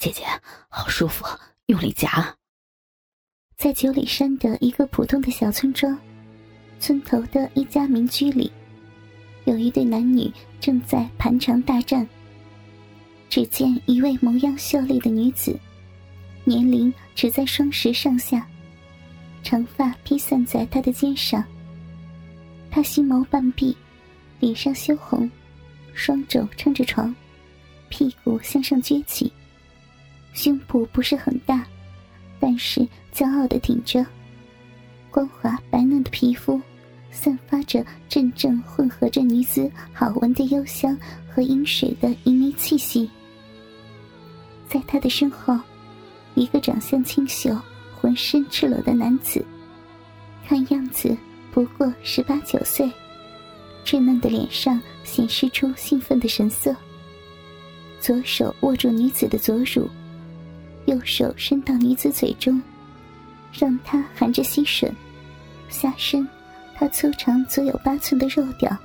姐姐，好舒服，用力夹。在九里山的一个普通的小村庄，村头的一家民居里，有一对男女正在盘肠大战。只见一位模样秀丽的女子，年龄只在双十上下，长发披散在她的肩上。她心眸半闭，脸上羞红，双肘撑着床，屁股向上撅起，胸部不是很大，但是骄傲的挺着，光滑白嫩的皮肤，散发着阵阵混合着女子好闻的幽香和阴水的旖旎气息。在他的身后，一个长相清秀、浑身赤裸的男子，看样子不过十八九岁，稚嫩的脸上显示出兴奋的神色。左手握住女子的左乳，右手伸到女子嘴中，让她含着吸吮。下身，他粗长足有八寸的肉屌，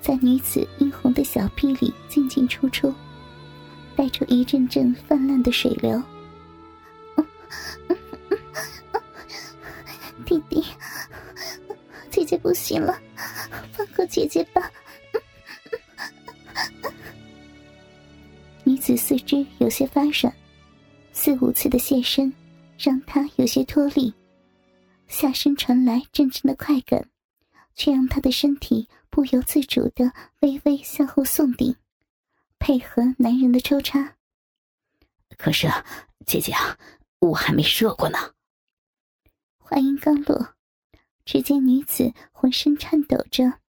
在女子殷红的小臂里进进出出。带出一阵阵泛滥的水流，弟弟，姐姐不行了，放过姐姐吧。女子四肢有些发软，四五次的现身让他有些脱力，下身传来阵阵的快感，却让他的身体不由自主的微微向后送顶。配合男人的抽插，可是姐姐啊，我还没射过呢。话音刚落，只见女子浑身颤抖着，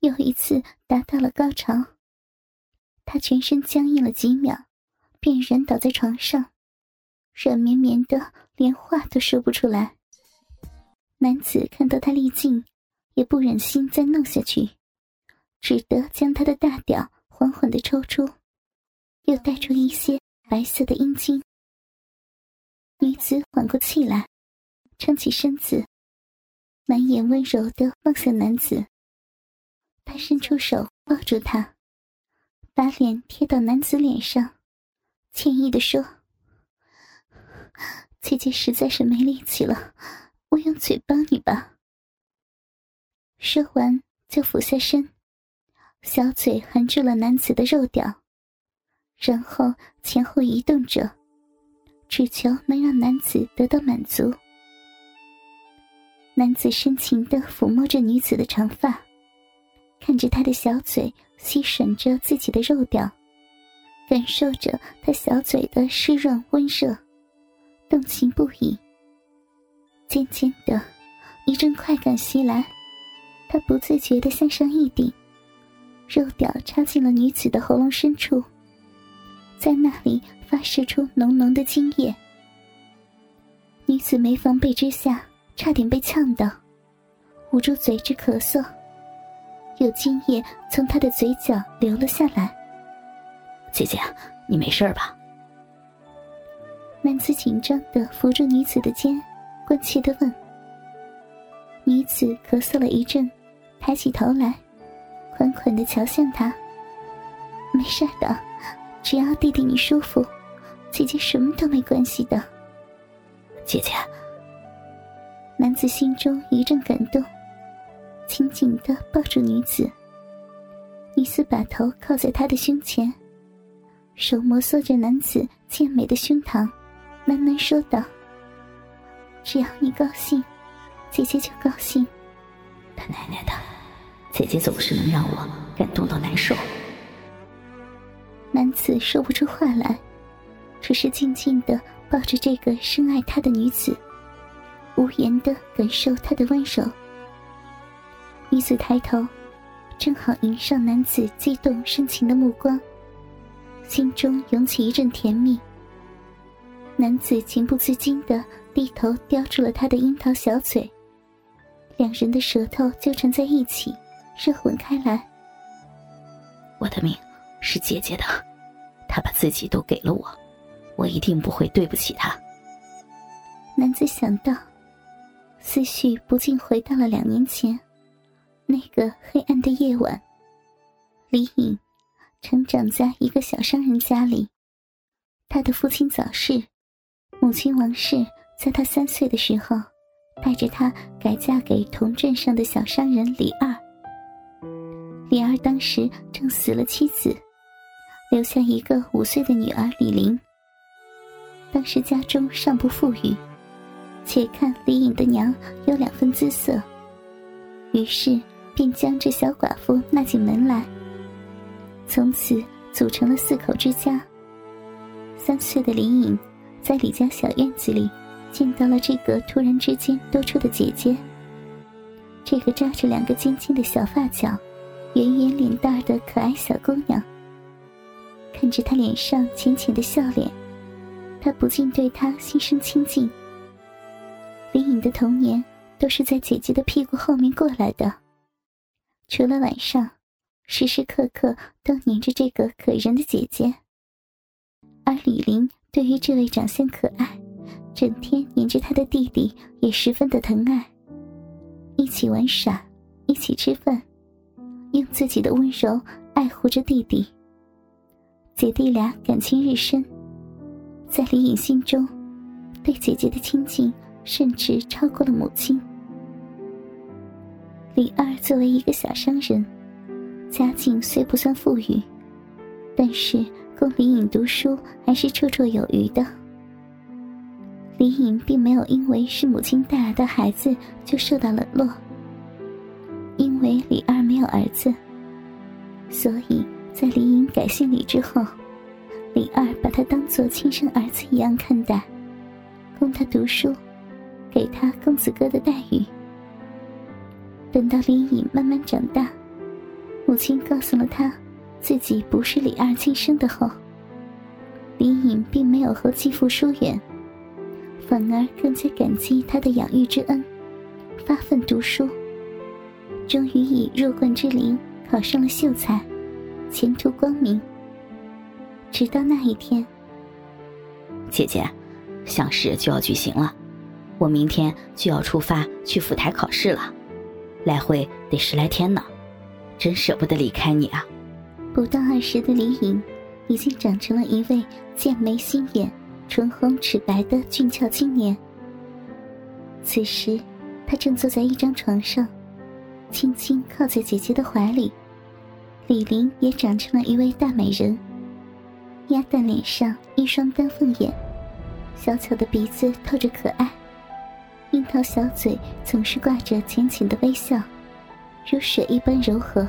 又一次达到了高潮。她全身僵硬了几秒，便软倒在床上，软绵绵的，连话都说不出来。男子看到她力尽，也不忍心再弄下去，只得将她的大屌。缓缓的抽出，又带出一些白色的阴茎。女子缓过气来，撑起身子，满眼温柔的望向男子。他伸出手抱住他，把脸贴到男子脸上，歉意的说：“姐姐实在是没力气了，我用嘴帮你吧。”说完就俯下身。小嘴含住了男子的肉屌，然后前后移动着，只求能让男子得到满足。男子深情的抚摸着女子的长发，看着她的小嘴吸吮着自己的肉屌，感受着她小嘴的湿润温热，动情不已。渐渐的，一阵快感袭来，他不自觉的向上一顶。肉屌插进了女子的喉咙深处，在那里发射出浓浓的精液。女子没防备之下，差点被呛到，捂住嘴直咳嗽，有精液从她的嘴角流了下来。姐姐，你没事吧？男子紧张的扶住女子的肩，关切的问。女子咳嗽了一阵，抬起头来。款款的瞧向他，没事的，只要弟弟你舒服，姐姐什么都没关系的。姐姐，男子心中一阵感动，紧紧的抱住女子。女子把头靠在他的胸前，手摩挲着男子健美的胸膛，喃喃说道：“只要你高兴，姐姐就高兴。”他奶奶的！姐姐总是能让我感动到难受。男子说不出话来，只是静静的抱着这个深爱他的女子，无言的感受她的温柔。女子抬头，正好迎上男子激动深情的目光，心中涌起一阵甜蜜。男子情不自禁的低头叼住了她的樱桃小嘴，两人的舌头纠缠在一起。热吻开来。我的命是姐姐的，她把自己都给了我，我一定不会对不起她。男子想到，思绪不禁回到了两年前，那个黑暗的夜晚。李颖成长在一个小商人家里，他的父亲早逝，母亲王氏在他三岁的时候，带着他改嫁给同镇上的小商人李二。李二当时正死了妻子，留下一个五岁的女儿李玲。当时家中尚不富裕，且看李颖的娘有两分姿色，于是便将这小寡妇纳进门来。从此组成了四口之家。三岁的李颖在李家小院子里见到了这个突然之间多出的姐姐。这个扎着两个尖尖的小发角、圆圆脸蛋的可爱小姑娘，看着她脸上浅浅的笑脸。他不禁对她心生亲近。李颖的童年都是在姐姐的屁股后面过来的，除了晚上，时时刻刻都黏着这个可人的姐姐。而李玲对于这位长相可爱、整天黏着他的弟弟也十分的疼爱，一起玩耍，一起吃饭，用自己的温柔爱护着弟弟。姐弟俩感情日深。在李颖心中，对姐姐的亲近甚至超过了母亲。李二作为一个小商人，家境虽不算富裕，但是供李颖读书还是绰绰有余的。李颖并没有因为是母亲带来的孩子就受到冷落，因为李二没有儿子，所以在李颖改姓李之后。李二把他当做亲生儿子一样看待，供他读书，给他公子哥的待遇。等到李颖慢慢长大，母亲告诉了他自己不是李二亲生的后，李颖并没有和继父疏远，反而更加感激他的养育之恩，发奋读书，终于以弱冠之龄考上了秀才，前途光明。直到那一天，姐姐，乡试就要举行了，我明天就要出发去府台考试了，来回得十来天呢，真舍不得离开你啊！不到二十的李颖，已经长成了一位剑眉星眼、唇红齿白的俊俏青年。此时，他正坐在一张床上，轻轻靠在姐姐的怀里。李玲也长成了一位大美人。鸭蛋脸上一双丹凤眼，小巧的鼻子透着可爱，樱桃小嘴总是挂着浅浅的微笑，如水一般柔和。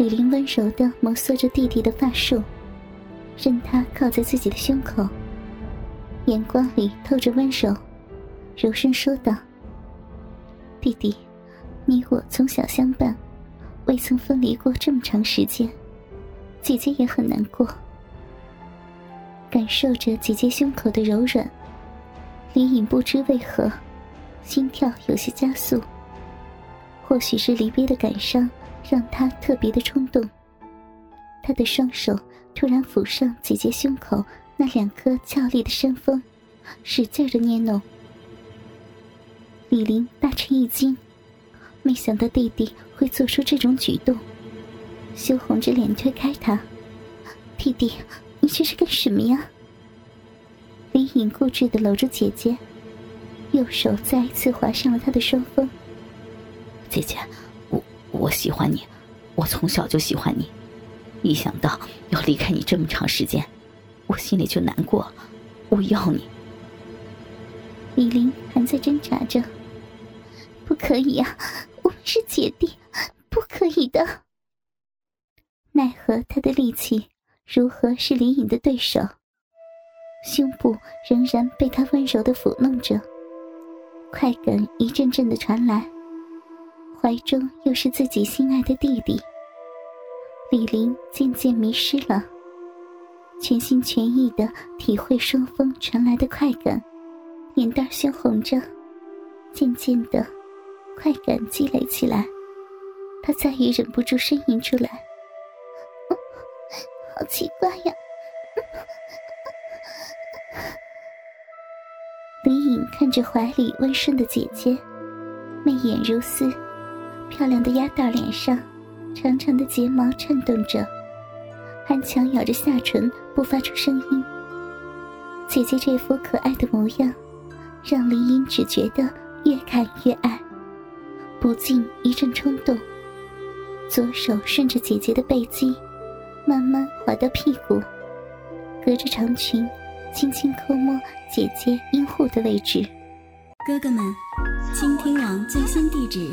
李玲温柔的摩挲着弟弟的发束，任他靠在自己的胸口，眼光里透着温柔，柔声说道：“弟弟，你我从小相伴，未曾分离过这么长时间。”姐姐也很难过，感受着姐姐胸口的柔软，李颖不知为何，心跳有些加速。或许是离别的感伤，让他特别的冲动。他的双手突然抚上姐姐胸口那两颗俏丽的山峰，使劲的捏弄。李林大吃一惊，没想到弟弟会做出这种举动。羞红着脸推开他，弟弟，你这是干什么呀？李颖固执的搂住姐姐，右手再一次划上了她的双峰。姐姐，我喜欢你，我从小就喜欢你，一想到要离开你这么长时间，我心里就难过。我要你。李玲还在挣扎着，不可以啊，我们是姐弟，不可以的。奈何他的力气如何是李颖的对手？胸部仍然被他温柔的抚弄着，快感一阵阵的传来，怀中又是自己心爱的弟弟。李林渐渐迷失了，全心全意的体会双峰传来的快感，脸蛋鲜红着，渐渐的，快感积累起来，他再也忍不住呻吟出来。好奇怪呀！李颖看着怀里温顺的姐姐，媚眼如丝，漂亮的鸭蛋脸上，长长的睫毛颤动着，安强咬着下唇不发出声音。姐姐这副可爱的模样，让林英只觉得越看越爱，不禁一阵冲动。左手顺着姐姐的背肌，慢慢滑到屁股，隔着长裙，轻轻抠摸姐姐阴户的位置。哥哥们，倾听网最新地址，